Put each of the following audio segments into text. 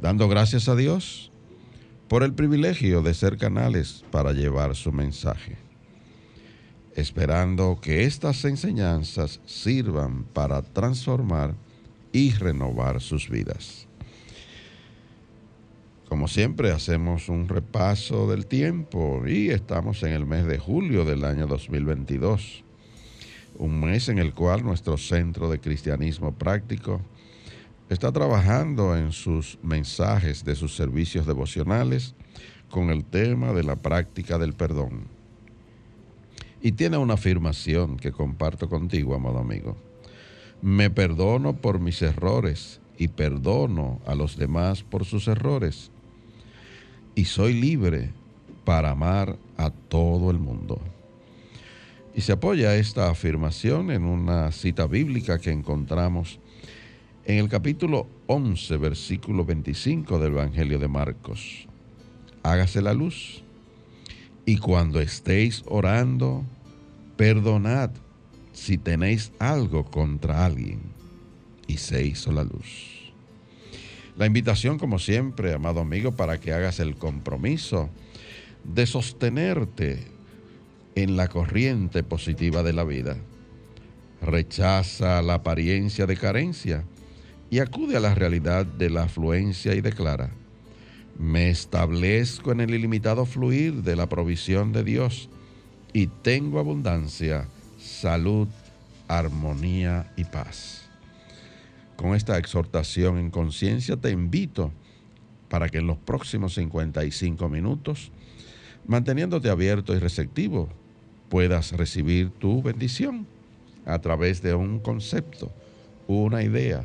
dando gracias a Dios por el privilegio de ser canales para llevar su mensaje, esperando que estas enseñanzas sirvan para transformar y renovar sus vidas. Como siempre hacemos un repaso del tiempo y estamos en el mes de julio del año 2022, un mes en el cual nuestro Centro de Cristianismo Práctico está trabajando en sus mensajes de sus servicios devocionales con el tema de la práctica del perdón. Y tiene una afirmación que comparto contigo, amado amigo. Me perdono por mis errores y perdono a los demás por sus errores. Y soy libre para amar a todo el mundo. Y se apoya esta afirmación en una cita bíblica que encontramos en el capítulo 11, versículo 25 del Evangelio de Marcos. Hágase la luz. Y cuando estéis orando, perdonad si tenéis algo contra alguien. Y se hizo la luz. La invitación, como siempre, amado amigo, para que hagas el compromiso de sostenerte en la corriente positiva de la vida. Rechaza la apariencia de carencia y acude a la realidad de la afluencia y declara, me establezco en el ilimitado fluir de la provisión de Dios y tengo abundancia, salud, armonía y paz. Con esta exhortación en conciencia te invito para que en los próximos 55 minutos, manteniéndote abierto y receptivo, puedas recibir tu bendición a través de un concepto, una idea,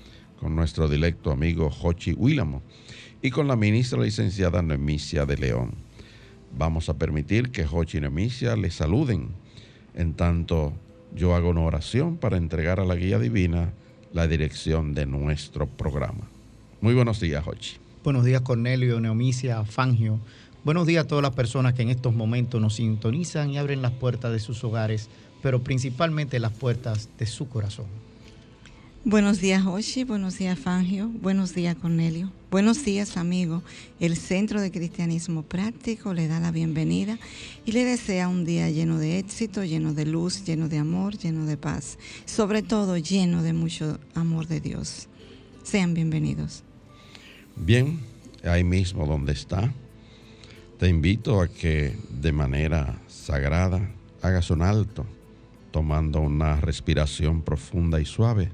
con nuestro directo amigo Jochi Willamo y con la ministra licenciada Nemicia de León. Vamos a permitir que Jochi y Nemicia le saluden, en tanto yo hago una oración para entregar a la guía divina la dirección de nuestro programa. Muy buenos días, Jochi. Buenos días, Cornelio, Neomicia, Fangio. Buenos días a todas las personas que en estos momentos nos sintonizan y abren las puertas de sus hogares, pero principalmente las puertas de su corazón. Buenos días, Oshi. Buenos días, Fangio. Buenos días, Cornelio. Buenos días, amigo. El Centro de Cristianismo Práctico le da la bienvenida y le desea un día lleno de éxito, lleno de luz, lleno de amor, lleno de paz. Sobre todo, lleno de mucho amor de Dios. Sean bienvenidos. Bien, ahí mismo donde está, te invito a que de manera sagrada hagas un alto, tomando una respiración profunda y suave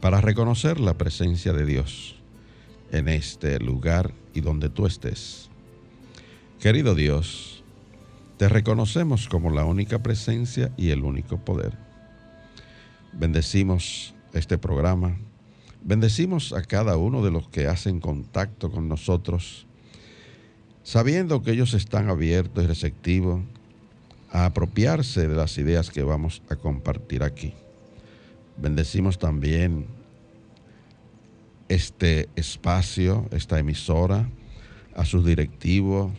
para reconocer la presencia de Dios en este lugar y donde tú estés. Querido Dios, te reconocemos como la única presencia y el único poder. Bendecimos este programa, bendecimos a cada uno de los que hacen contacto con nosotros, sabiendo que ellos están abiertos y receptivos a apropiarse de las ideas que vamos a compartir aquí Bendecimos también este espacio, esta emisora, a sus directivos.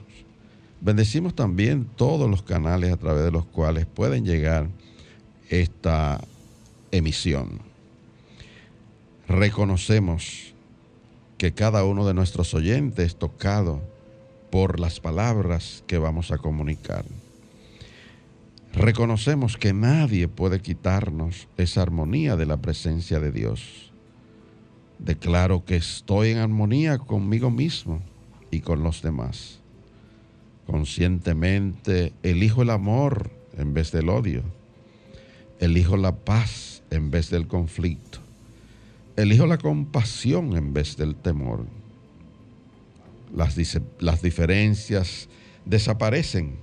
Bendecimos también todos los canales a través de los cuales pueden llegar esta emisión. Reconocemos que cada uno de nuestros oyentes es tocado por las palabras que vamos a comunicar. Reconocemos que nadie puede quitarnos esa armonía de la presencia de Dios. Declaro que estoy en armonía conmigo mismo y con los demás. Conscientemente elijo el amor en vez del odio. Elijo la paz en vez del conflicto. Elijo la compasión en vez del temor. Las, las diferencias desaparecen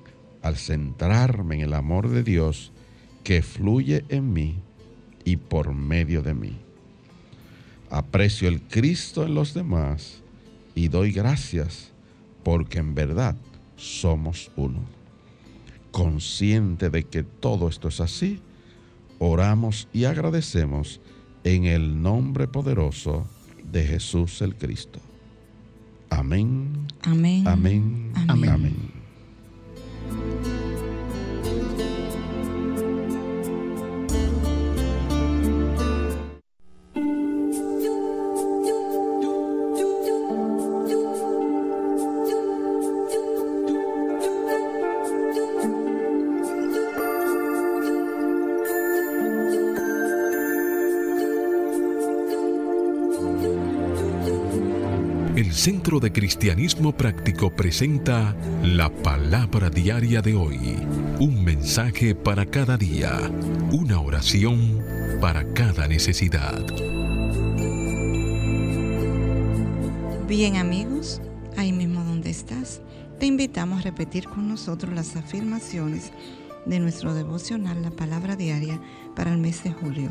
al centrarme en el amor de Dios que fluye en mí y por medio de mí. Aprecio el Cristo en los demás y doy gracias porque en verdad somos uno. Consciente de que todo esto es así, oramos y agradecemos en el nombre poderoso de Jesús el Cristo. Amén. Amén. Amén. Amén. Bye. Amén. Centro de Cristianismo Práctico presenta la palabra diaria de hoy. Un mensaje para cada día. Una oración para cada necesidad. Bien amigos, ahí mismo donde estás, te invitamos a repetir con nosotros las afirmaciones de nuestro devocional La palabra diaria para el mes de julio.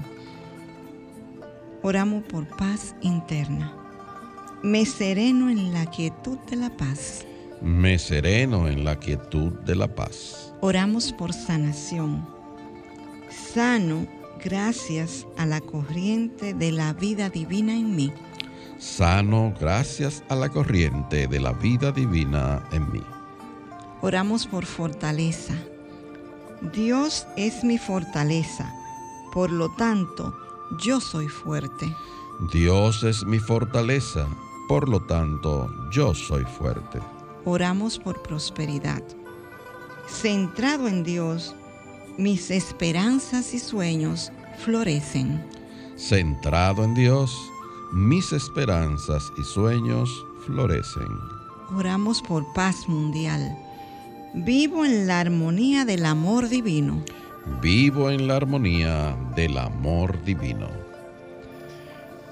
Oramos por paz interna. Me sereno en la quietud de la paz. Me sereno en la quietud de la paz. Oramos por sanación. Sano gracias a la corriente de la vida divina en mí. Sano gracias a la corriente de la vida divina en mí. Oramos por fortaleza. Dios es mi fortaleza, por lo tanto, yo soy fuerte. Dios es mi fortaleza, por lo tanto, yo soy fuerte. Oramos por prosperidad. Centrado en Dios, mis esperanzas y sueños florecen. Centrado en Dios, mis esperanzas y sueños florecen. Oramos por paz mundial. Vivo en la armonía del amor divino. Vivo en la armonía del amor divino.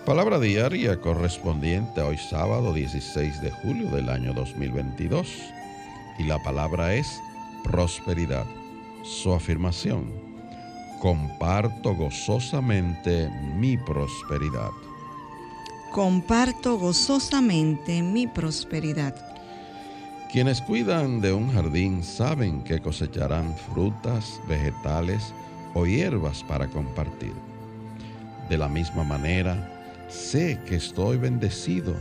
Palabra diaria correspondiente a hoy sábado 16 de julio del año 2022. Y la palabra es prosperidad. Su afirmación. Comparto gozosamente mi prosperidad. Comparto gozosamente mi prosperidad. Quienes cuidan de un jardín saben que cosecharán frutas, vegetales o hierbas para compartir. De la misma manera, Sé que estoy bendecido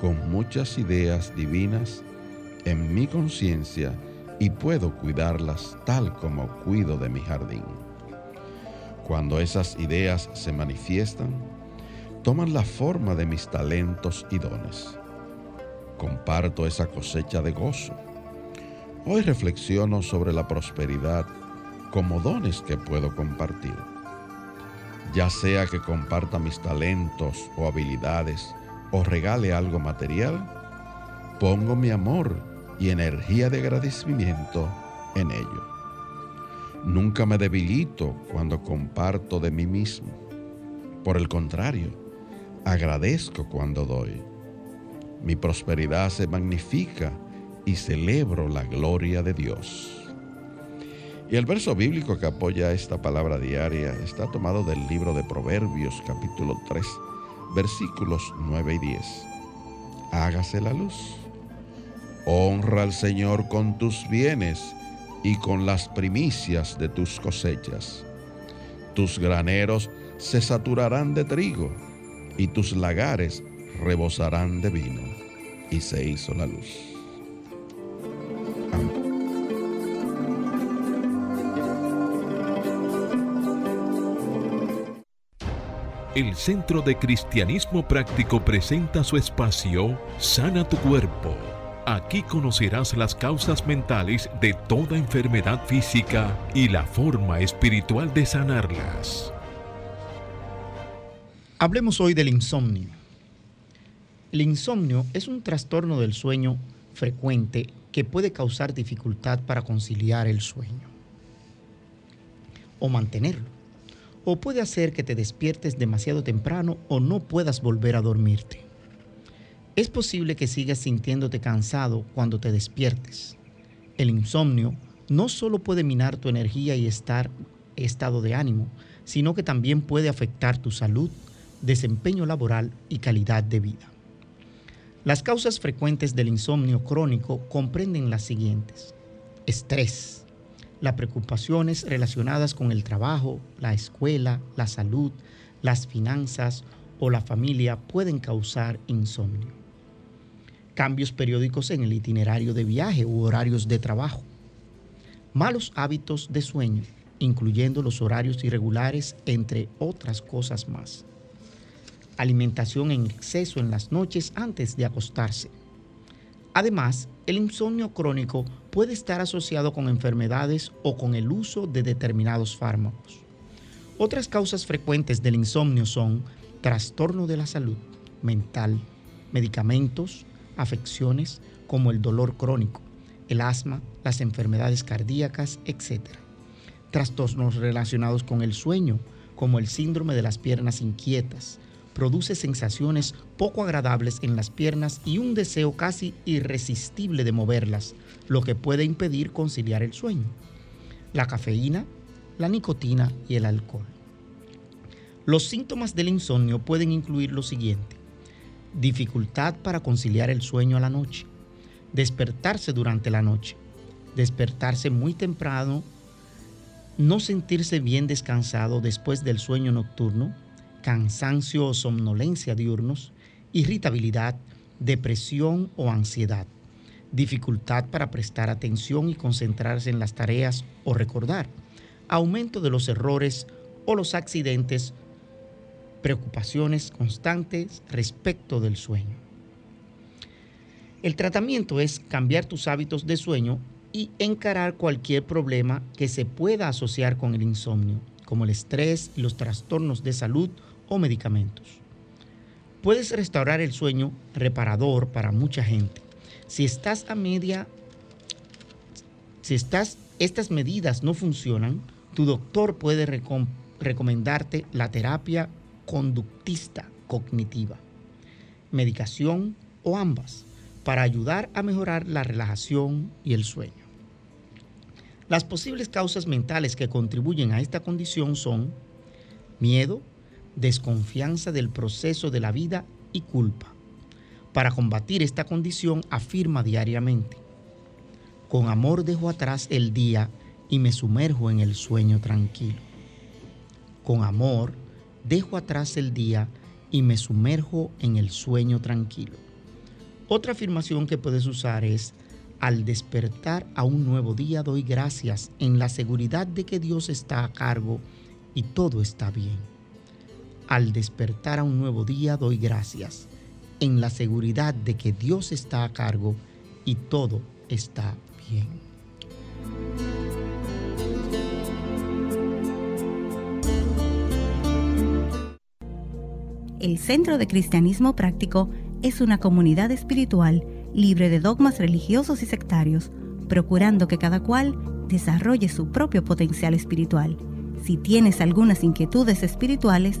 con muchas ideas divinas en mi conciencia y puedo cuidarlas tal como cuido de mi jardín. Cuando esas ideas se manifiestan, toman la forma de mis talentos y dones. Comparto esa cosecha de gozo. Hoy reflexiono sobre la prosperidad como dones que puedo compartir ya sea que comparta mis talentos o habilidades o regale algo material, pongo mi amor y energía de agradecimiento en ello. Nunca me debilito cuando comparto de mí mismo. Por el contrario, agradezco cuando doy. Mi prosperidad se magnifica y celebro la gloria de Dios. Y el verso bíblico que apoya esta palabra diaria está tomado del libro de Proverbios capítulo 3, versículos 9 y 10. Hágase la luz. Honra al Señor con tus bienes y con las primicias de tus cosechas. tus graneros se saturarán de trigo y tus lagares rebosarán de vino. Y se hizo la luz. El Centro de Cristianismo Práctico presenta su espacio Sana tu Cuerpo. Aquí conocerás las causas mentales de toda enfermedad física y la forma espiritual de sanarlas. Hablemos hoy del insomnio. El insomnio es un trastorno del sueño frecuente que puede causar dificultad para conciliar el sueño o mantenerlo o puede hacer que te despiertes demasiado temprano o no puedas volver a dormirte. Es posible que sigas sintiéndote cansado cuando te despiertes. El insomnio no solo puede minar tu energía y estar, estado de ánimo, sino que también puede afectar tu salud, desempeño laboral y calidad de vida. Las causas frecuentes del insomnio crónico comprenden las siguientes. Estrés, las preocupaciones relacionadas con el trabajo, la escuela, la salud, las finanzas o la familia pueden causar insomnio. Cambios periódicos en el itinerario de viaje u horarios de trabajo. Malos hábitos de sueño, incluyendo los horarios irregulares, entre otras cosas más. Alimentación en exceso en las noches antes de acostarse. Además, el insomnio crónico puede estar asociado con enfermedades o con el uso de determinados fármacos. Otras causas frecuentes del insomnio son trastorno de la salud mental, medicamentos, afecciones como el dolor crónico, el asma, las enfermedades cardíacas, etc. Trastornos relacionados con el sueño, como el síndrome de las piernas inquietas, produce sensaciones poco agradables en las piernas y un deseo casi irresistible de moverlas, lo que puede impedir conciliar el sueño. La cafeína, la nicotina y el alcohol. Los síntomas del insomnio pueden incluir lo siguiente. Dificultad para conciliar el sueño a la noche. Despertarse durante la noche. Despertarse muy temprano. No sentirse bien descansado después del sueño nocturno cansancio o somnolencia diurnos, irritabilidad, depresión o ansiedad, dificultad para prestar atención y concentrarse en las tareas o recordar, aumento de los errores o los accidentes, preocupaciones constantes respecto del sueño. El tratamiento es cambiar tus hábitos de sueño y encarar cualquier problema que se pueda asociar con el insomnio, como el estrés y los trastornos de salud o medicamentos. Puedes restaurar el sueño reparador para mucha gente. Si estás a media, si estás, estas medidas no funcionan, tu doctor puede recomendarte la terapia conductista cognitiva, medicación o ambas, para ayudar a mejorar la relajación y el sueño. Las posibles causas mentales que contribuyen a esta condición son miedo, desconfianza del proceso de la vida y culpa. Para combatir esta condición afirma diariamente, con amor dejo atrás el día y me sumerjo en el sueño tranquilo. Con amor dejo atrás el día y me sumerjo en el sueño tranquilo. Otra afirmación que puedes usar es, al despertar a un nuevo día doy gracias en la seguridad de que Dios está a cargo y todo está bien. Al despertar a un nuevo día doy gracias, en la seguridad de que Dios está a cargo y todo está bien. El Centro de Cristianismo Práctico es una comunidad espiritual libre de dogmas religiosos y sectarios, procurando que cada cual desarrolle su propio potencial espiritual. Si tienes algunas inquietudes espirituales,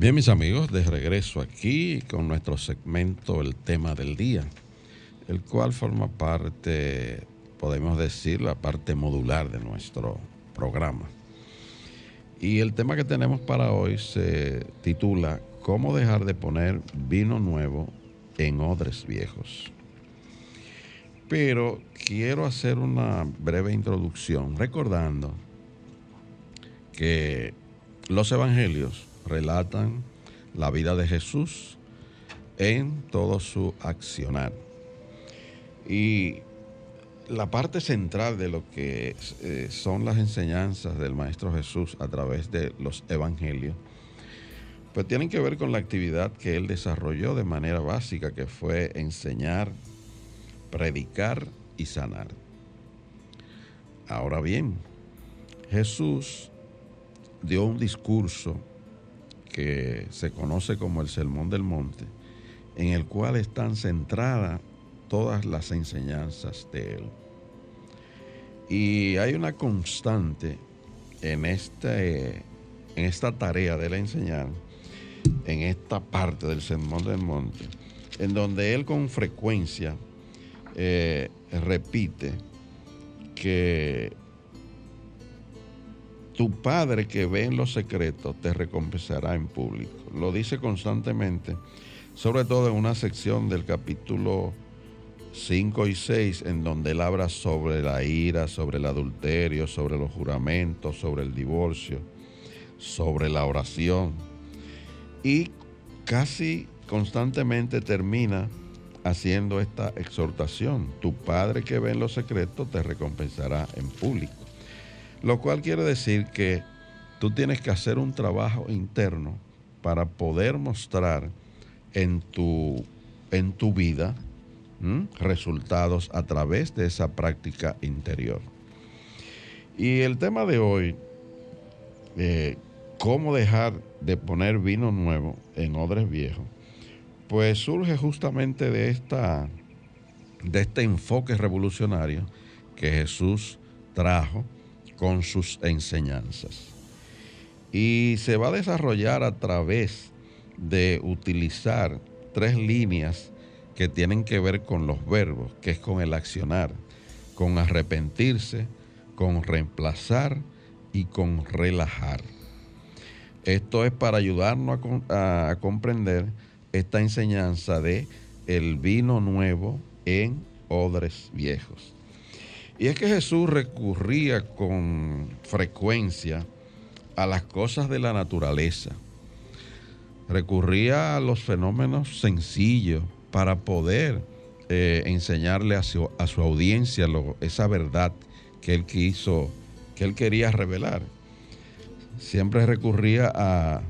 Bien, mis amigos, de regreso aquí con nuestro segmento El tema del día, el cual forma parte, podemos decir, la parte modular de nuestro programa. Y el tema que tenemos para hoy se titula ¿Cómo dejar de poner vino nuevo en odres viejos? Pero quiero hacer una breve introducción recordando que los evangelios relatan la vida de Jesús en todo su accionar. Y la parte central de lo que eh, son las enseñanzas del Maestro Jesús a través de los evangelios, pues tienen que ver con la actividad que él desarrolló de manera básica, que fue enseñar, predicar y sanar. Ahora bien, Jesús dio un discurso que se conoce como el Sermón del Monte, en el cual están centradas todas las enseñanzas de él. Y hay una constante en, este, en esta tarea de la enseñar, en esta parte del Sermón del Monte, en donde él con frecuencia eh, repite que tu Padre que ve en los secretos te recompensará en público. Lo dice constantemente, sobre todo en una sección del capítulo 5 y 6, en donde él habla sobre la ira, sobre el adulterio, sobre los juramentos, sobre el divorcio, sobre la oración. Y casi constantemente termina haciendo esta exhortación. Tu Padre que ve en los secretos te recompensará en público. Lo cual quiere decir que tú tienes que hacer un trabajo interno para poder mostrar en tu, en tu vida resultados a través de esa práctica interior. Y el tema de hoy, eh, cómo dejar de poner vino nuevo en odres viejos, pues surge justamente de, esta, de este enfoque revolucionario que Jesús trajo con sus enseñanzas. Y se va a desarrollar a través de utilizar tres líneas que tienen que ver con los verbos, que es con el accionar, con arrepentirse, con reemplazar y con relajar. Esto es para ayudarnos a, comprender esta enseñanza de el vino nuevo en odres viejos. Y es que Jesús recurría con frecuencia a las cosas de la naturaleza. Recurría a los fenómenos sencillos para poder eh, enseñarle a su, audiencia esa verdad que él quiso, que él quería revelar. Siempre recurría a,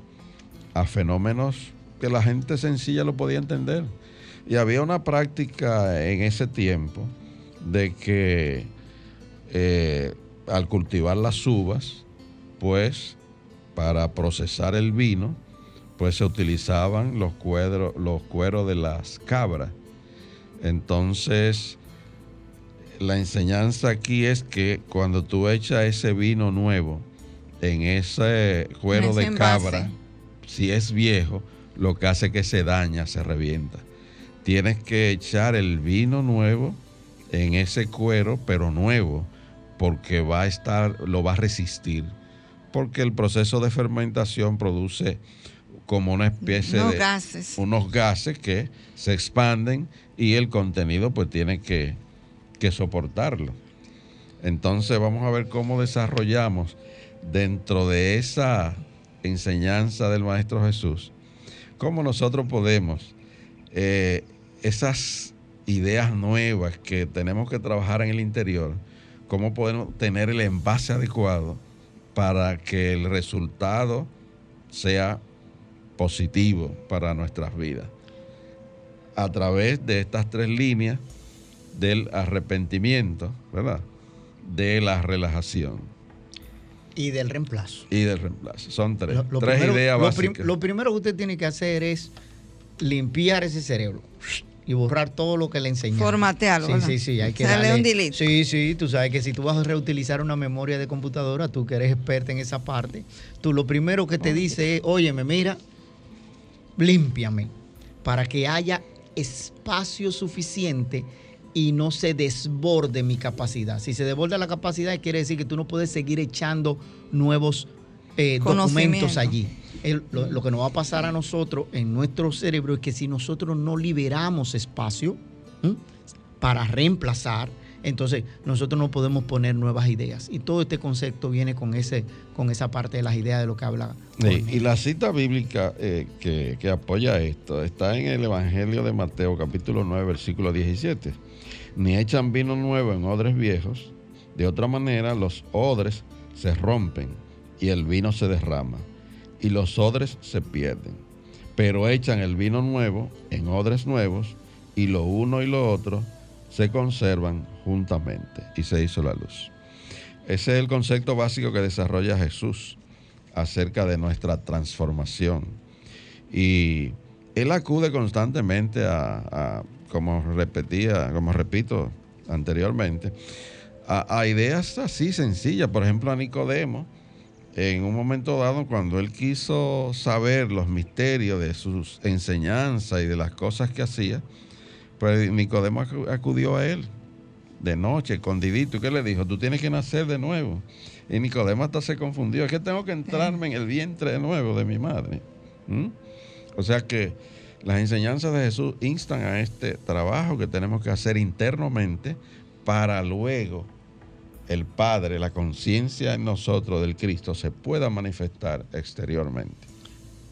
a fenómenos que la gente sencilla lo podía entender. Y había una práctica en ese tiempo de que eh, al cultivar las uvas, pues para procesar el vino, pues se utilizaban los cueros, los cueros de las cabras. Entonces, la enseñanza aquí es que cuando tú echas ese vino nuevo en ese cuero de cabra, si es viejo, lo que hace que se daña, se revienta. Tienes que echar el vino nuevo en ese cuero, pero nuevo, porque va a estar, lo va a resistir, porque el proceso de fermentación produce como una especie de gases. unos gases que se expanden y el contenido pues tiene que, que soportarlo. Entonces vamos a ver cómo desarrollamos dentro de esa enseñanza del Maestro Jesús, cómo nosotros podemos eh, esas ideas nuevas que tenemos que trabajar en el interior, cómo podemos tener el envase adecuado para que el resultado sea positivo para nuestras vidas. A través de estas tres líneas del arrepentimiento, ¿verdad? De la relajación. Y del reemplazo. Y del reemplazo. Son tres. tres ideas básicas. lo primero que usted tiene que hacer es limpiar ese cerebro y borrar todo lo que le enseñaron. Formatearlo. Sí, sí, sí. Hay que darle, un delete. Sí, sí. Tú sabes que si tú vas a reutilizar una memoria de computadora, tú que eres experta en esa parte, tú lo primero que te dice es, óyeme, mira, límpiame, para que haya espacio suficiente y no se desborde mi capacidad. Si se desborda la capacidad, quiere decir que tú no puedes seguir echando nuevos eh, documentos allí. Lo, que nos va a pasar a nosotros en nuestro cerebro es que si nosotros no liberamos espacio para reemplazar, entonces nosotros no podemos poner nuevas ideas. Y todo este concepto viene con, ese, con esa parte de las ideas de lo que habla. y la cita bíblica eh, que, que, apoya esto está en el Evangelio de Mateo capítulo 9, versículo 17. Ni echan vino nuevo en odres viejos, de otra manera los odres se rompen y el vino se derrama y los odres se pierden. Pero echan el vino nuevo en odres nuevos y lo uno y lo otro se conservan juntamente y se hizo la luz. Ese es el concepto básico que desarrolla Jesús acerca de nuestra transformación. Y él acude constantemente a, como repetía, como repito anteriormente, a, a, ideas así sencillas. Por ejemplo, a Nicodemo, en un momento dado, cuando él quiso saber los misterios de sus enseñanzas y de las cosas que hacía, pues Nicodemo acudió a él de noche, escondidito. ¿Y qué le dijo? Tú tienes que nacer de nuevo. Y Nicodemo hasta se confundió. Es que tengo que entrarme en el vientre de nuevo de mi madre. ¿Mm? O sea que las enseñanzas de Jesús instan a este trabajo que tenemos que hacer internamente para luego el Padre, la conciencia en nosotros del Cristo se pueda manifestar exteriormente.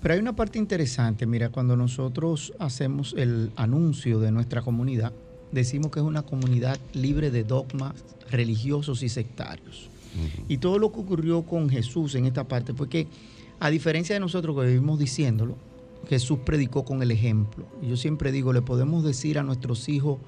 Pero hay una parte interesante, mira, cuando nosotros hacemos el anuncio de nuestra comunidad, decimos que es una comunidad libre de dogmas religiosos y sectarios. Y todo lo que ocurrió con Jesús en esta parte fue que, a diferencia de nosotros que vivimos diciéndolo, Jesús predicó con el ejemplo. Yo siempre digo, le podemos decir a nuestros hijos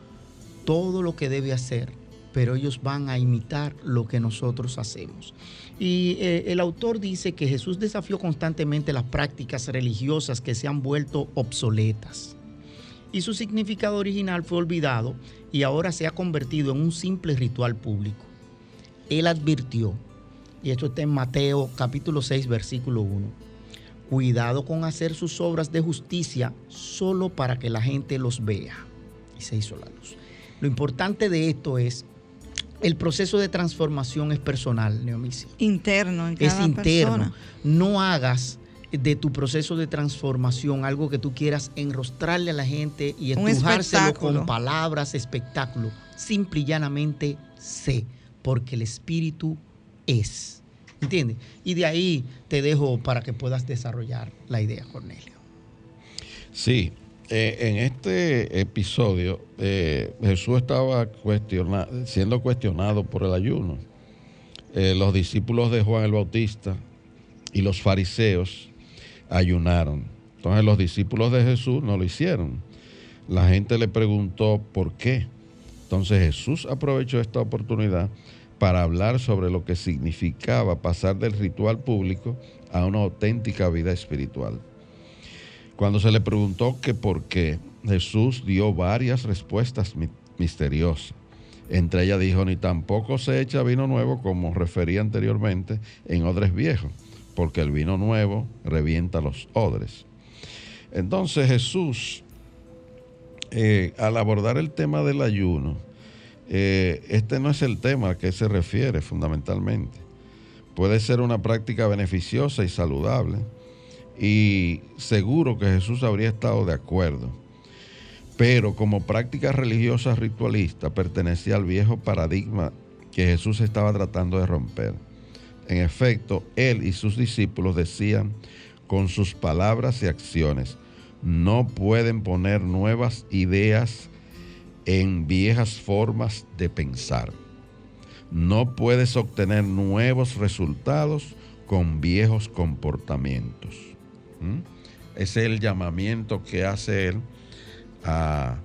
todo lo que debe hacer, pero ellos van a imitar lo que nosotros hacemos. Y eh, el autor dice que Jesús desafió constantemente las prácticas religiosas que se han vuelto obsoletas. Y su significado original fue olvidado y ahora se ha convertido en un simple ritual público. Él advirtió, y esto está en Mateo capítulo 6 versículo 1, cuidado con hacer sus obras de justicia solo para que la gente los vea. Y se hizo la luz. Lo importante de esto es el proceso de transformación es personal, Neomicia. Interno, en cada Es interno. No hagas de tu proceso de transformación algo que tú quieras enrostrarle a la gente y estrujárselo con palabras, espectáculo. Simple y llanamente sé, porque el espíritu es. ¿Entiendes? Y de ahí te dejo para que puedas desarrollar la idea, Cornelio. Sí, eh, en este episodio, eh, Jesús estaba siendo cuestionado por el ayuno. Eh, los discípulos de Juan el Bautista y los fariseos ayunaron. Entonces los discípulos de Jesús no lo hicieron. La gente le preguntó por qué. Entonces Jesús aprovechó esta oportunidad para hablar sobre lo que significaba pasar del ritual público a una auténtica vida espiritual. Cuando se le preguntó que por qué, Jesús dio varias respuestas misteriosas. Entre ellas dijo, ni tampoco se echa vino nuevo, como refería anteriormente, en odres viejos, porque el vino nuevo revienta los odres. Entonces Jesús, eh, al abordar el tema del ayuno, eh, este no es el tema a que se refiere fundamentalmente. Puede ser una práctica beneficiosa y saludable y seguro que Jesús habría estado de acuerdo. Pero como práctica religiosa ritualista pertenecía al viejo paradigma que Jesús estaba tratando de romper. En efecto, él y sus discípulos decían con sus palabras y acciones, no pueden poner nuevas ideas en viejas formas de pensar. No puedes obtener nuevos resultados con viejos comportamientos. ¿Mm? Es el llamamiento que hace él a,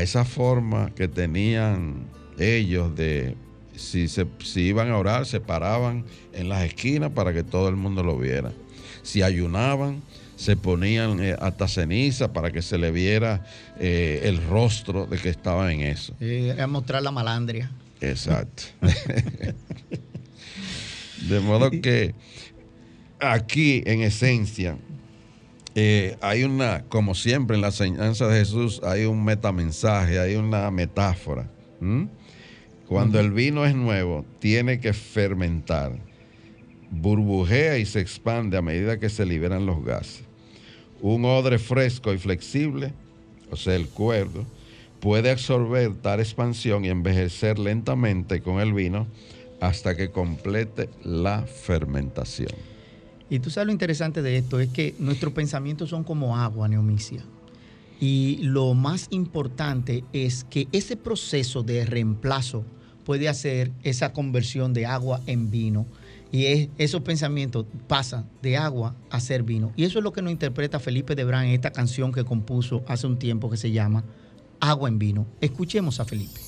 esa forma que tenían ellos de si, se, si iban a orar, se paraban en las esquinas para que todo el mundo lo viera. Si ayunaban, se ponían eh, hasta ceniza para que se le viera eh, el rostro de que estaban en eso. Era mostrar la malandria. Exacto. de modo que aquí, en esencia, eh, hay una, como siempre en la enseñanza de Jesús, hay un metamensaje, hay una metáfora. Cuando el vino es nuevo, tiene que fermentar, burbujea y se expande a medida que se liberan los gases. Un odre fresco y flexible, o sea, el cuerdo, puede absorber tal expansión y envejecer lentamente con el vino hasta que complete la fermentación. Y tú sabes lo interesante de esto, es que nuestros pensamientos son como agua, Neomicia. Y lo más importante es que ese proceso de reemplazo puede hacer esa conversión de agua en vino. Y esos pensamientos pasan de agua a ser vino. Y eso es lo que nos interpreta Felipe de Brán en esta canción que compuso hace un tiempo que se llama Agua en vino. Escuchemos a Felipe.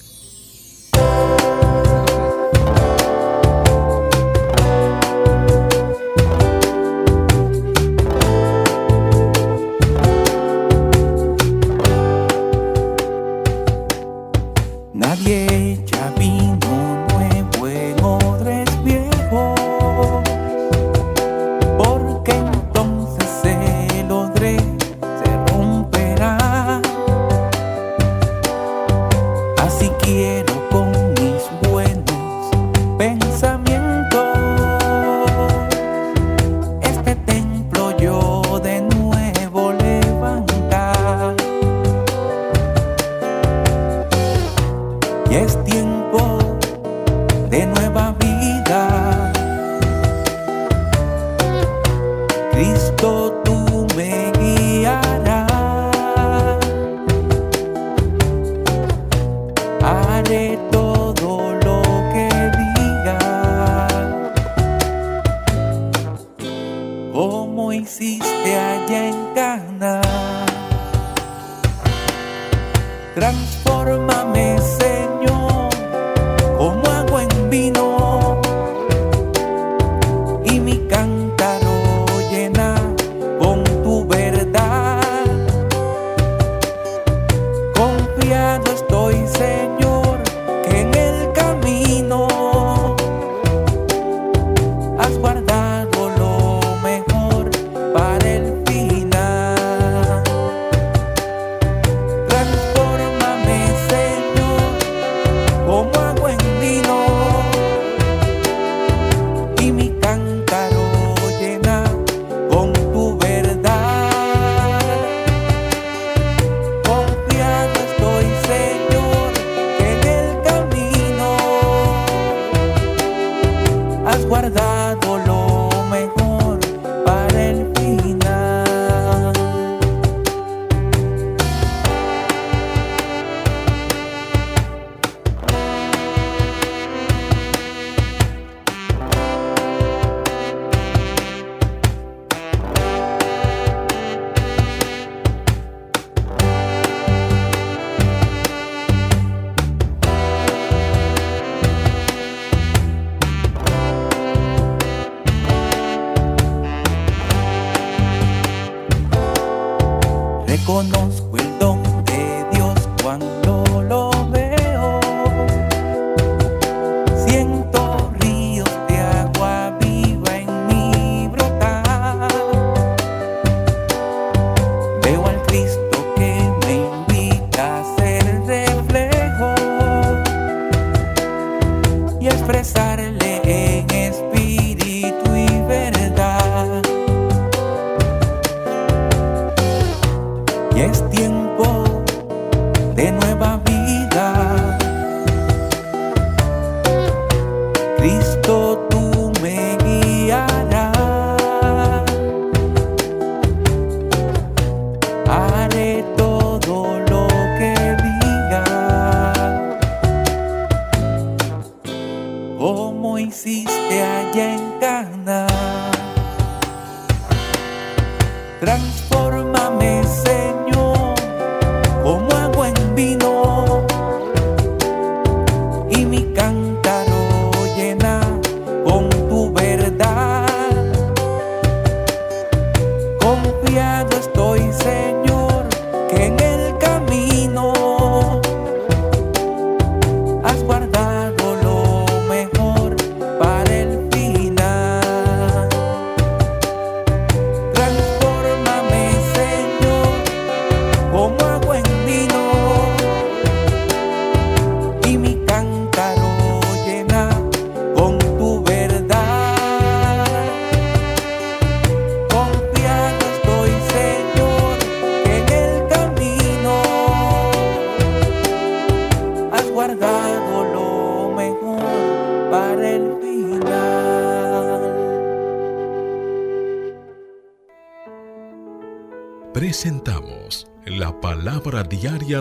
Cristo.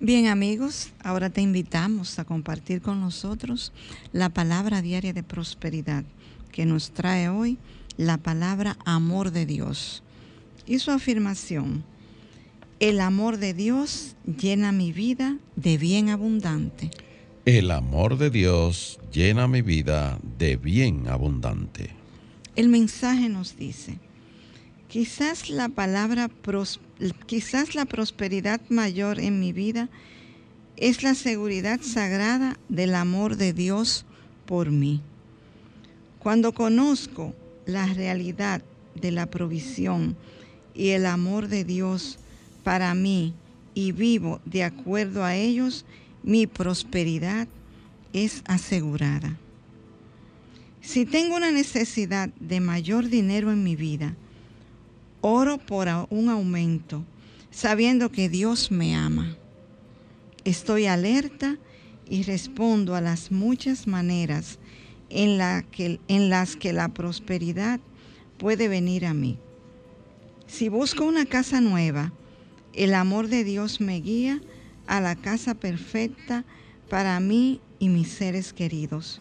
Bien amigos, ahora te invitamos a compartir con nosotros la palabra diaria de prosperidad que nos trae hoy la palabra amor de Dios. Y su afirmación, el amor de Dios llena mi vida de bien abundante. El amor de Dios llena mi vida de bien abundante. El mensaje nos dice, quizás la palabra prosperidad quizás la prosperidad mayor en mi vida es la seguridad sagrada del amor de Dios por mí. Cuando conozco la realidad de la provisión y el amor de Dios para mí y vivo de acuerdo a ellos, mi prosperidad es asegurada. Si tengo una necesidad de mayor dinero en mi vida, Oro por un aumento, sabiendo que Dios me ama. Estoy alerta y respondo a las muchas maneras en, en las que la prosperidad puede venir a mí. Si busco una casa nueva, el amor de Dios me guía a la casa perfecta para mí y mis seres queridos.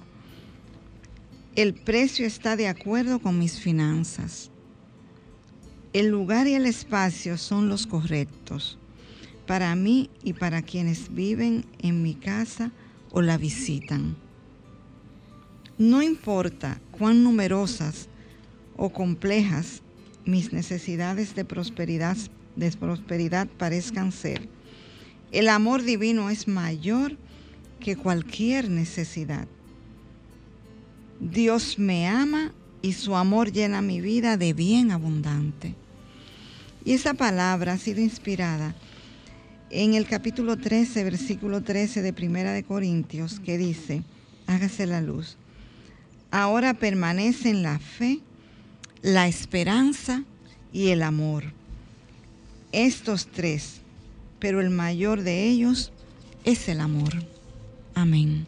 El precio está de acuerdo con mis finanzas. El lugar y el espacio son los correctos para mí y para quienes viven en mi casa o la visitan. No importa cuán numerosas o complejas mis necesidades de prosperidad, parezcan ser, el amor divino es mayor que cualquier necesidad. Dios me ama y su amor llena mi vida de bien abundante. Y esa palabra ha sido inspirada en el capítulo 13, versículo 13 de Primera de Corintios, que dice, hágase la luz. Ahora permanecen la fe, la esperanza y el amor. Estos tres, pero el mayor de ellos es el amor. Amén.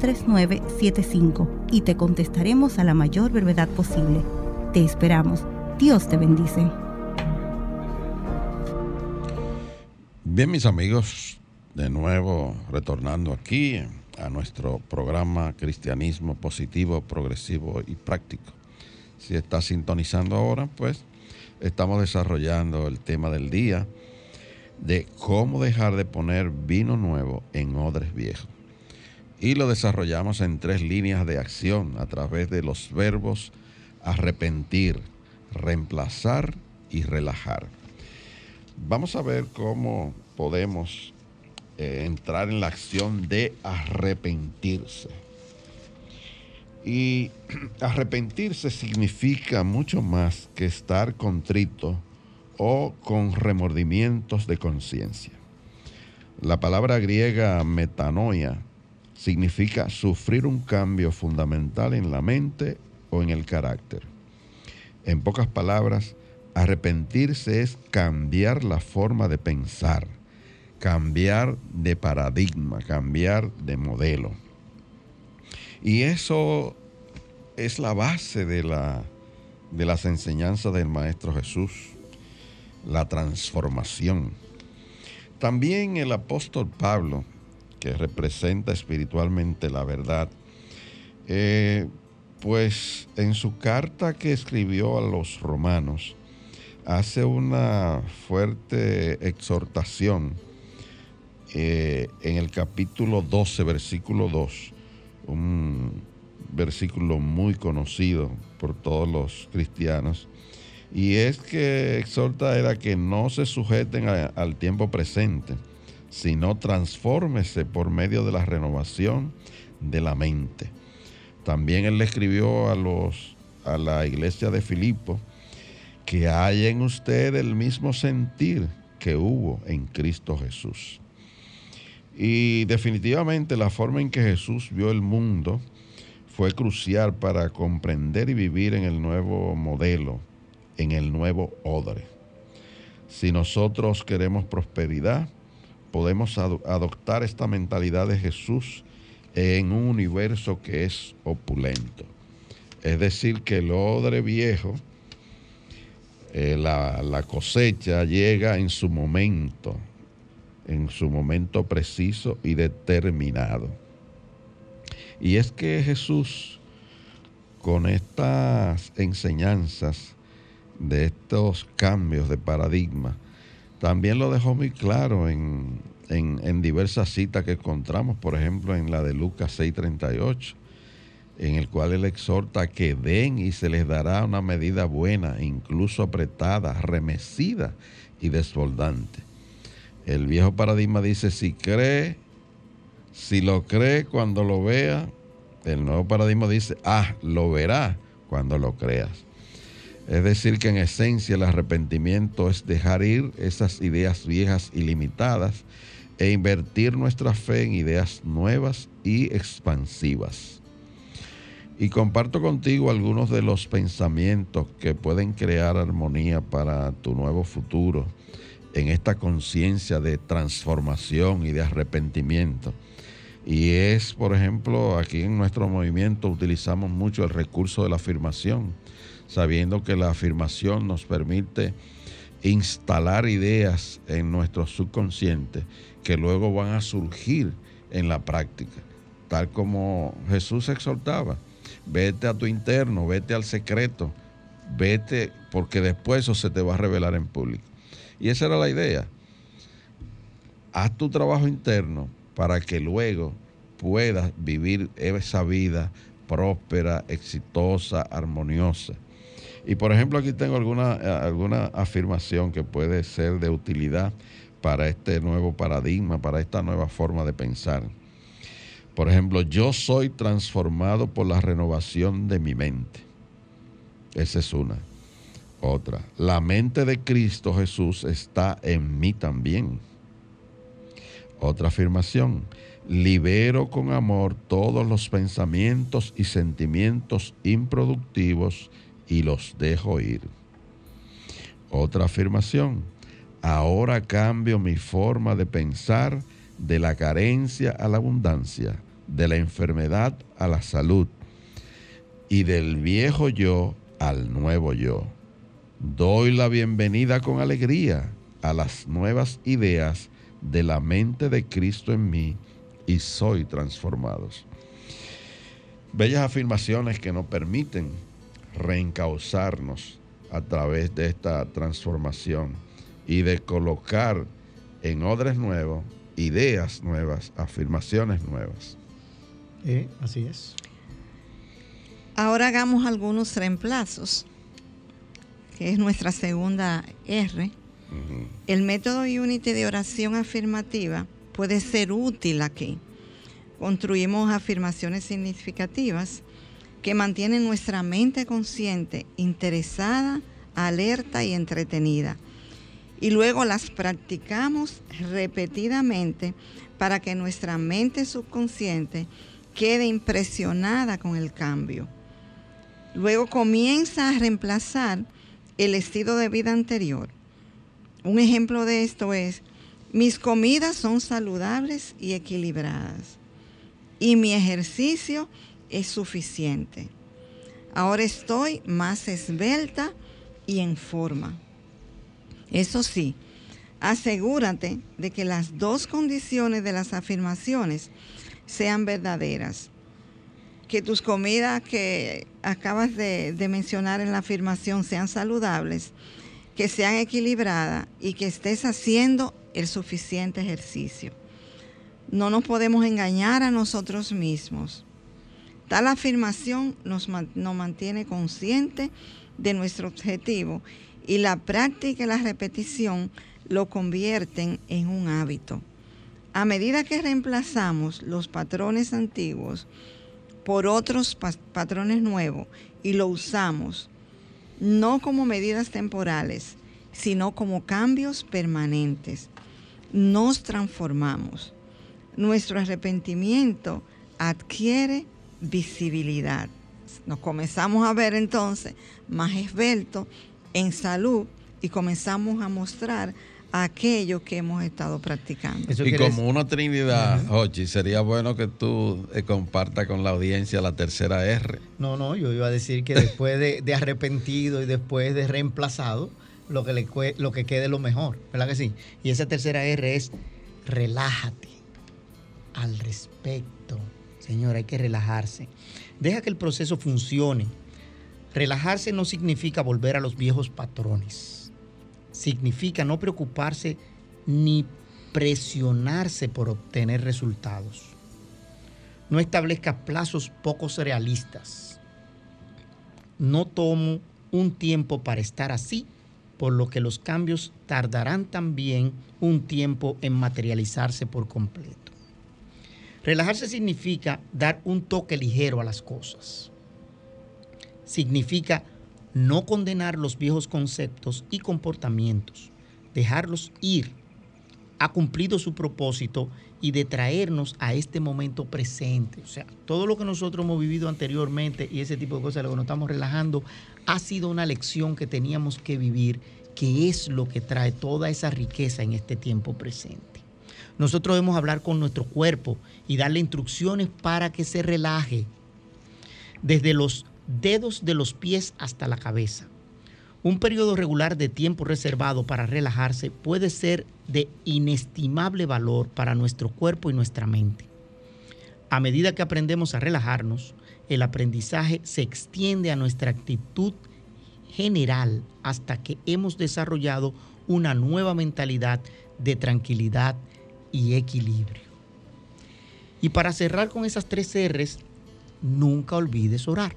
3975 y te contestaremos a la mayor brevedad posible. Te esperamos. Dios te bendice. Bien, mis amigos, de nuevo retornando aquí a nuestro programa Cristianismo Positivo, Progresivo y Práctico. Si estás sintonizando ahora, pues estamos desarrollando el tema del día de cómo dejar de poner vino nuevo en odres viejos y lo desarrollamos en tres líneas de acción a través de los verbos arrepentir, reemplazar y relajar. Vamos a ver cómo podemos eh, entrar en la acción de arrepentirse. Y arrepentirse significa mucho más que estar contrito o con remordimientos de conciencia. La palabra griega metanoia significa sufrir un cambio fundamental en la mente o en el carácter. En pocas palabras, arrepentirse es cambiar la forma de pensar, cambiar de paradigma, cambiar de modelo. Y eso es la base de, la, de las enseñanzas del Maestro Jesús, la transformación. También el apóstol Pablo que representa espiritualmente la verdad, eh, pues en su carta que escribió a los romanos, hace una fuerte exhortación eh, en el capítulo 12, versículo 2, un versículo muy conocido por todos los cristianos, y es que exhorta era que no se sujeten al tiempo presente, sino transfórmese por medio de la renovación de la mente. También él le escribió a los a la iglesia de Filipo que haya en usted el mismo sentir que hubo en Cristo Jesús. Y definitivamente la forma en que Jesús vio el mundo fue crucial para comprender y vivir en el nuevo modelo, en el nuevo odre. Si nosotros queremos prosperidad, podemos adoptar esta mentalidad de Jesús en un universo que es opulento. Es decir, que el odre viejo, eh, la, la cosecha llega en su momento, en su momento preciso y determinado. Y es que Jesús, con estas enseñanzas de estos cambios de paradigma, también lo dejó muy claro en, en, diversas citas que encontramos, por ejemplo en la de Lucas 6:38, en el cual él exhorta que den y se les dará una medida buena, incluso apretada, remecida y desbordante. El viejo paradigma dice, si cree, si lo cree cuando lo vea, el nuevo paradigma dice, ah, lo verá cuando lo creas. Es decir, que en esencia el arrepentimiento es dejar ir esas ideas viejas y limitadas e invertir nuestra fe en ideas nuevas y expansivas. Y comparto contigo algunos de los pensamientos que pueden crear armonía para tu nuevo futuro en esta conciencia de transformación y de arrepentimiento. Y es, por ejemplo, aquí en nuestro movimiento utilizamos mucho el recurso de la afirmación, sabiendo que la afirmación nos permite instalar ideas en nuestro subconsciente que luego van a surgir en la práctica, tal como Jesús exhortaba. Vete a tu interno, vete al secreto, vete porque después eso se te va a revelar en público. Y esa era la idea. Haz tu trabajo interno para que luego puedas vivir esa vida próspera, exitosa, armoniosa. Y por ejemplo aquí tengo alguna, alguna afirmación que puede ser de utilidad para este nuevo paradigma, para esta nueva forma de pensar. Por ejemplo, yo soy transformado por la renovación de mi mente. Esa es una. Otra, la mente de Cristo Jesús está en mí también. Otra afirmación, libero con amor todos los pensamientos y sentimientos improductivos y los dejo ir. Otra afirmación, Ahora cambio mi forma de pensar de la carencia a la abundancia, de la enfermedad a la salud y del viejo yo al nuevo yo. Doy la bienvenida con alegría a las nuevas ideas de la mente de Cristo en mí y soy transformados. Bellas afirmaciones que nos permiten reencauzarnos a través de esta transformación y de colocar en odres nuevos ideas nuevas, afirmaciones nuevas. Eh, así es. Ahora hagamos algunos reemplazos, que es nuestra segunda R. El método Unity de oración afirmativa puede ser útil aquí. Construimos afirmaciones significativas que mantienen nuestra mente consciente, interesada, alerta y entretenida y luego las practicamos repetidamente para que nuestra mente subconsciente quede impresionada con el cambio. Luego comienza a reemplazar el estilo de vida anterior. Un ejemplo de esto es, mis comidas son saludables y equilibradas y mi ejercicio es suficiente. Ahora estoy más esbelta y en forma. Eso sí, asegúrate de que las dos condiciones de las afirmaciones sean verdaderas. Que tus comidas que acabas de, mencionar en la afirmación sean saludables, que sean equilibradas y que estés haciendo el suficiente ejercicio. No nos podemos engañar a nosotros mismos. Tal afirmación nos, nos mantiene conscientes de nuestro objetivo y la práctica y la repetición lo convierten en un hábito. A medida que reemplazamos los patrones antiguos por otros patrones nuevos y lo usamos no como medidas temporales, sino como cambios permanentes, nos transformamos. Nuestro arrepentimiento adquiere visibilidad. Nos comenzamos a ver entonces más esbelto en salud y comenzamos a mostrar aquello que hemos estado practicando. y como una trinidad, Ochi, sería bueno que tú eh, compartas con la audiencia la tercera R. No, no, yo iba a decir que después de, arrepentido y después de reemplazado, lo que, le, lo que quede lo mejor, ¿verdad que sí? Y esa tercera R es relájate al respecto. Señor, hay que relajarse. Deja que el proceso funcione. Relajarse no significa volver a los viejos patrones. Significa no preocuparse ni presionarse por obtener resultados. No establezca plazos pocos realistas. No tomo un tiempo para estar así, por lo que los cambios tardarán también un tiempo en materializarse por completo. Relajarse significa dar un toque ligero a las cosas significa no condenar los viejos conceptos y comportamientos, dejarlos ir. Ha cumplido su propósito y de traernos a este momento presente. O sea, todo lo que nosotros hemos vivido anteriormente y ese tipo de cosas, lo que nos estamos relajando, ha sido una lección que teníamos que vivir, que es lo que trae toda esa riqueza en este tiempo presente. Nosotros debemos hablar con nuestro cuerpo y darle instrucciones para que se relaje. Desde los dedos de los pies hasta la cabeza. Un periodo regular de tiempo reservado para relajarse puede ser de inestimable valor para nuestro cuerpo y nuestra mente. A medida que aprendemos a relajarnos, el aprendizaje se extiende a nuestra actitud general hasta que hemos desarrollado una nueva mentalidad de tranquilidad y equilibrio. Y para cerrar con esas tres R's, nunca olvides orar.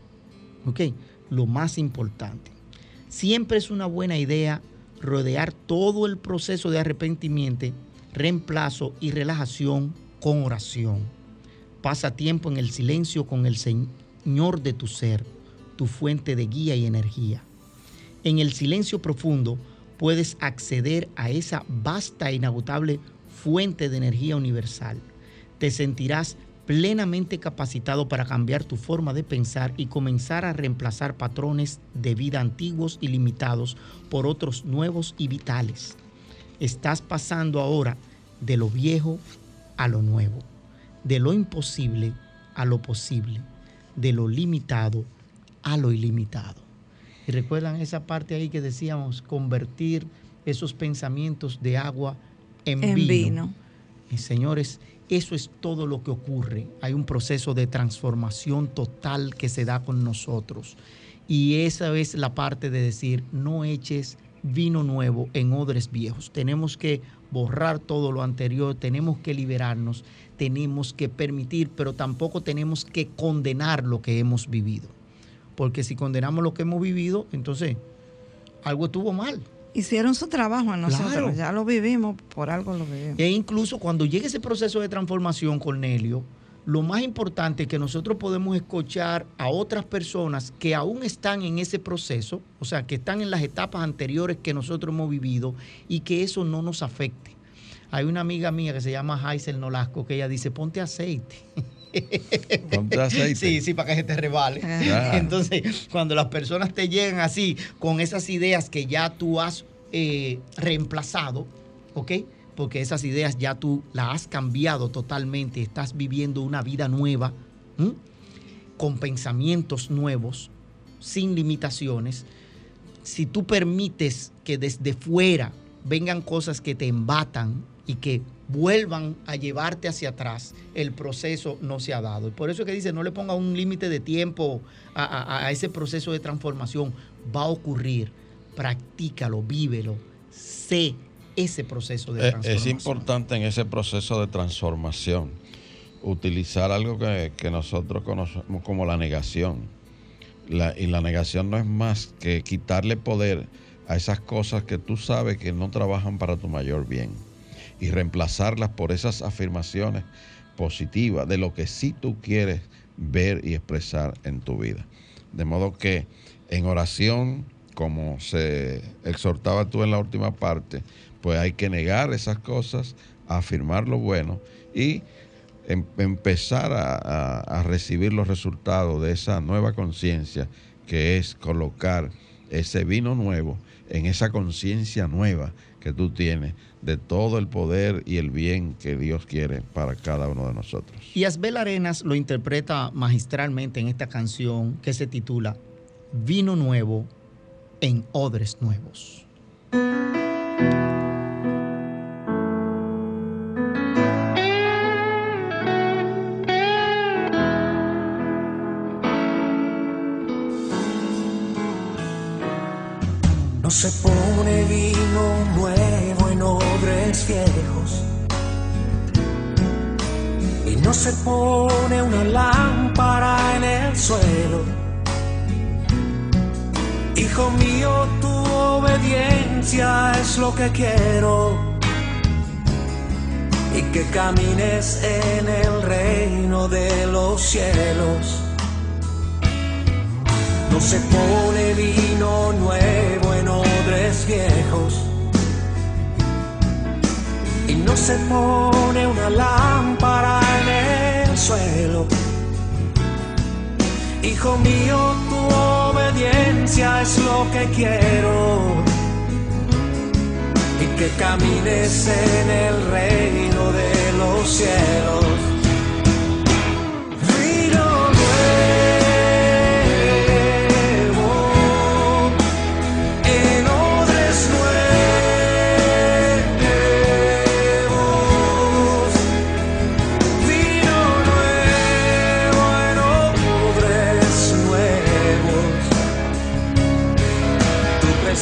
¿Ok? Lo más importante. Siempre es una buena idea rodear todo el proceso de arrepentimiento, reemplazo y relajación con oración. Pasa tiempo en el silencio con el Señor de tu ser, tu fuente de guía y energía. En el silencio profundo puedes acceder a esa vasta e inagotable fuente de energía universal. Te sentirás plenamente capacitado para cambiar tu forma de pensar y comenzar a reemplazar patrones de vida antiguos y limitados por otros nuevos y vitales. Estás pasando ahora de lo viejo a lo nuevo, de lo imposible a lo posible, de lo limitado a lo ilimitado. Y recuerdan esa parte ahí que decíamos, convertir esos pensamientos de agua en, vino. vino. Y señores, eso es todo lo que ocurre. Hay un proceso de transformación total que se da con nosotros. Y esa es la parte de decir, no eches vino nuevo en odres viejos. Tenemos que borrar todo lo anterior, tenemos que liberarnos, tenemos que permitir, pero tampoco tenemos que condenar lo que hemos vivido. Porque si condenamos lo que hemos vivido, entonces algo estuvo mal. Hicieron su trabajo en nosotros, ya lo vivimos, por algo lo vivimos. E incluso cuando llegue ese proceso de transformación, Cornelio, lo más importante es que nosotros podemos escuchar a otras personas que aún están en ese proceso, o sea, que están en las etapas anteriores que nosotros hemos vivido y que eso no nos afecte. Hay una amiga mía que se llama Hazel Nolasco que ella dice, ponte aceite. Aceite. Sí, sí, para que se te revale. Entonces, cuando las personas te llegan así, con esas ideas que ya tú has eh, reemplazado, ¿ok? Porque esas ideas ya tú las has cambiado totalmente, estás viviendo una vida nueva, con pensamientos nuevos, sin limitaciones. Si tú permites que desde fuera vengan cosas que te embatan y que vuelvan a llevarte hacia atrás, el proceso no se ha dado. Y por eso es que dice, no le ponga un límite de tiempo a, ese proceso de transformación. Va a ocurrir, practícalo, vívelo, sé ese proceso de transformación. Es importante en ese proceso de transformación utilizar algo que, nosotros conocemos como la negación. y la negación no es más que quitarle poder a esas cosas que tú sabes que no trabajan para tu mayor bien y reemplazarlas por esas afirmaciones positivas de lo que sí tú quieres ver y expresar en tu vida. De modo que en oración, como se exhortaba tú en la última parte, pues hay que negar esas cosas, afirmar lo bueno y em, empezar a recibir los resultados de esa nueva conciencia que es colocar ese vino nuevo en esa conciencia nueva que tú tienes de todo el poder y el bien que Dios quiere para cada uno de nosotros. Y Asbel Arenas lo interpreta magistralmente en esta canción que se titula Vino Nuevo en Odres Nuevos. Se pone vino nuevo en odres viejos. Y no se pone una lámpara en el suelo. Hijo mío, tu obediencia es lo que quiero. Y que camines en el reino de los cielos. No se pone vino nuevo viejos. Y no se pone una lámpara en el suelo. Hijo mío, tu obediencia es lo que quiero. Y que camines en el reino de los cielos.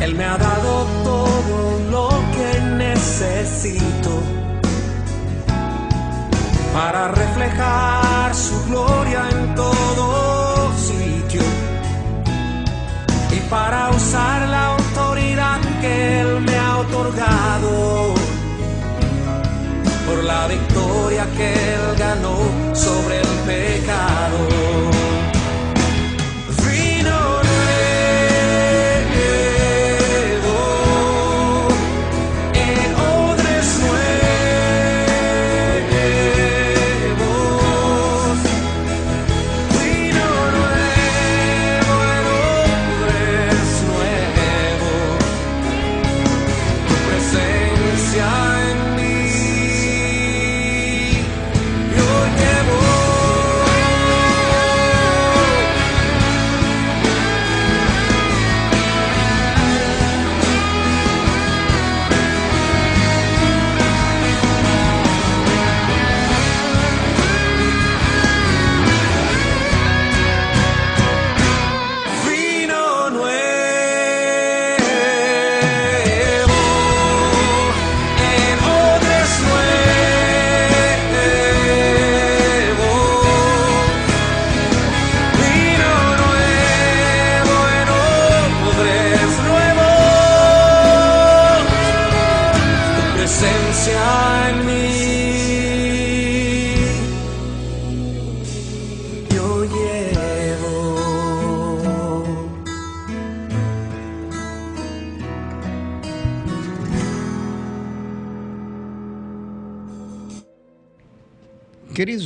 Él me ha dado todo lo que necesito para reflejar su gloria en todo para usar la autoridad que Él me ha otorgado por la victoria que Él ganó sobre el pecado.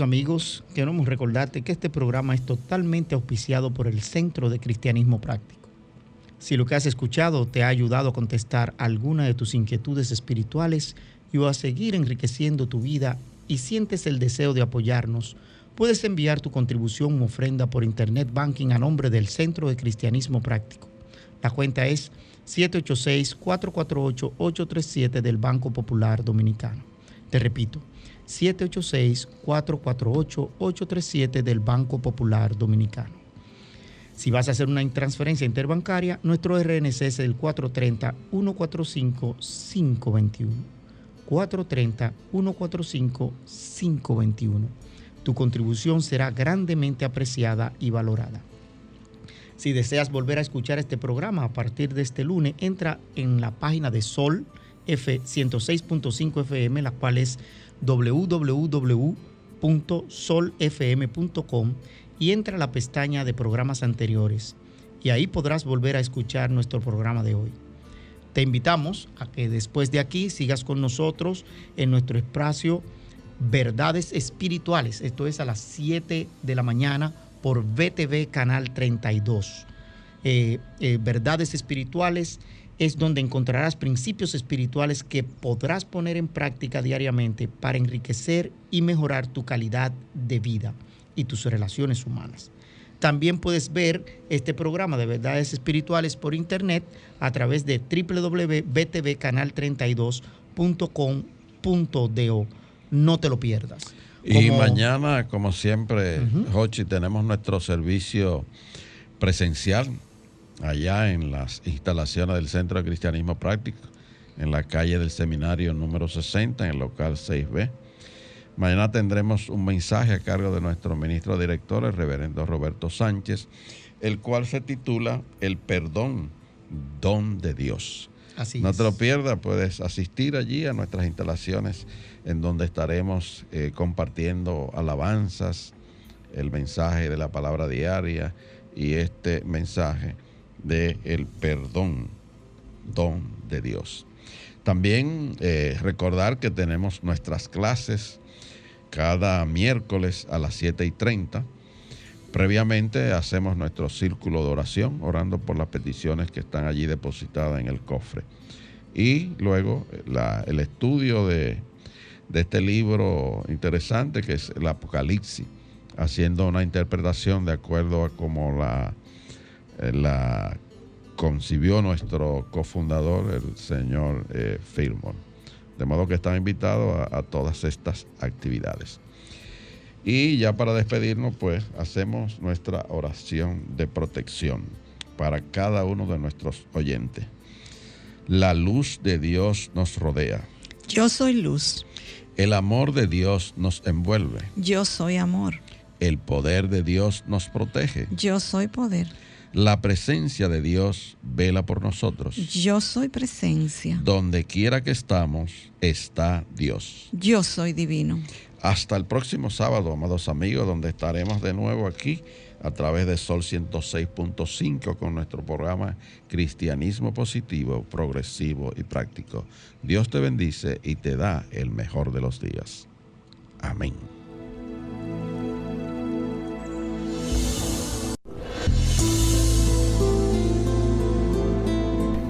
Amigos, queremos recordarte que este programa es totalmente auspiciado por el Centro de Cristianismo Práctico. Si lo que has escuchado te ha ayudado a contestar alguna de tus inquietudes espirituales y o a seguir enriqueciendo tu vida y sientes el deseo de apoyarnos, puedes enviar tu contribución o ofrenda por Internet Banking a nombre del Centro de Cristianismo Práctico. La cuenta es 786-448-837 del Banco Popular Dominicano. Te repito, 786-448-837 del Banco Popular Dominicano. Si vas a hacer una transferencia interbancaria, nuestro RNC es el 430-145-521. 430-145-521. Tu contribución será grandemente apreciada y valorada. Si deseas volver a escuchar este programa a partir de este lunes, entra en la página de Sol F 106.5 FM, la cual es www.solfm.com y entra a la pestaña de programas anteriores y ahí podrás volver a escuchar nuestro programa de hoy. Te invitamos a que después de aquí sigas con nosotros en nuestro espacio Verdades Espirituales. Esto es a las 7 de la mañana por VTV Canal 32. Eh, eh, Verdades Espirituales es donde encontrarás principios espirituales que podrás poner en práctica diariamente para enriquecer y mejorar tu calidad de vida y tus relaciones humanas. También puedes ver este programa de verdades espirituales por internet a través de www.btvcanal32.com.do. No te lo pierdas. Y mañana, como siempre, Hochi, tenemos nuestro servicio presencial allá en las instalaciones del Centro de Cristianismo Práctico, en la calle del Seminario número 60, en el local 6B. Mañana tendremos un mensaje a cargo de nuestro ministro director, el reverendo Roberto Sánchez, el cual se titula El perdón, don de Dios. Así no te lo pierdas, puedes asistir allí a nuestras instalaciones en donde estaremos eh, compartiendo alabanzas, el mensaje de la palabra diaria y este mensaje de el perdón, don de Dios. También eh, recordar que tenemos nuestras clases cada miércoles a las 7 y 30. Previamente hacemos nuestro círculo de oración, orando por las peticiones que están allí depositadas en el cofre. Y luego la, el estudio de, de este libro interesante que es el Apocalipsis, haciendo una interpretación de acuerdo a cómo la, eh, la concibió nuestro cofundador, el señor eh, Fillmore. De modo que están invitados a, a, todas estas actividades. Y ya para despedirnos, pues hacemos nuestra oración de protección para cada uno de nuestros oyentes. La luz de Dios nos rodea. Yo soy luz. El amor de Dios nos envuelve. Yo soy amor. El poder de Dios nos protege. Yo soy poder. La presencia de Dios vela por nosotros. Yo soy presencia. Donde quiera que estamos, está Dios. Yo soy divino. Hasta el próximo sábado, amados amigos, donde estaremos de nuevo aquí a través de Sol 106.5 con nuestro programa Cristianismo Positivo, Progresivo y Práctico. Dios te bendice y te da el mejor de los días. Amén.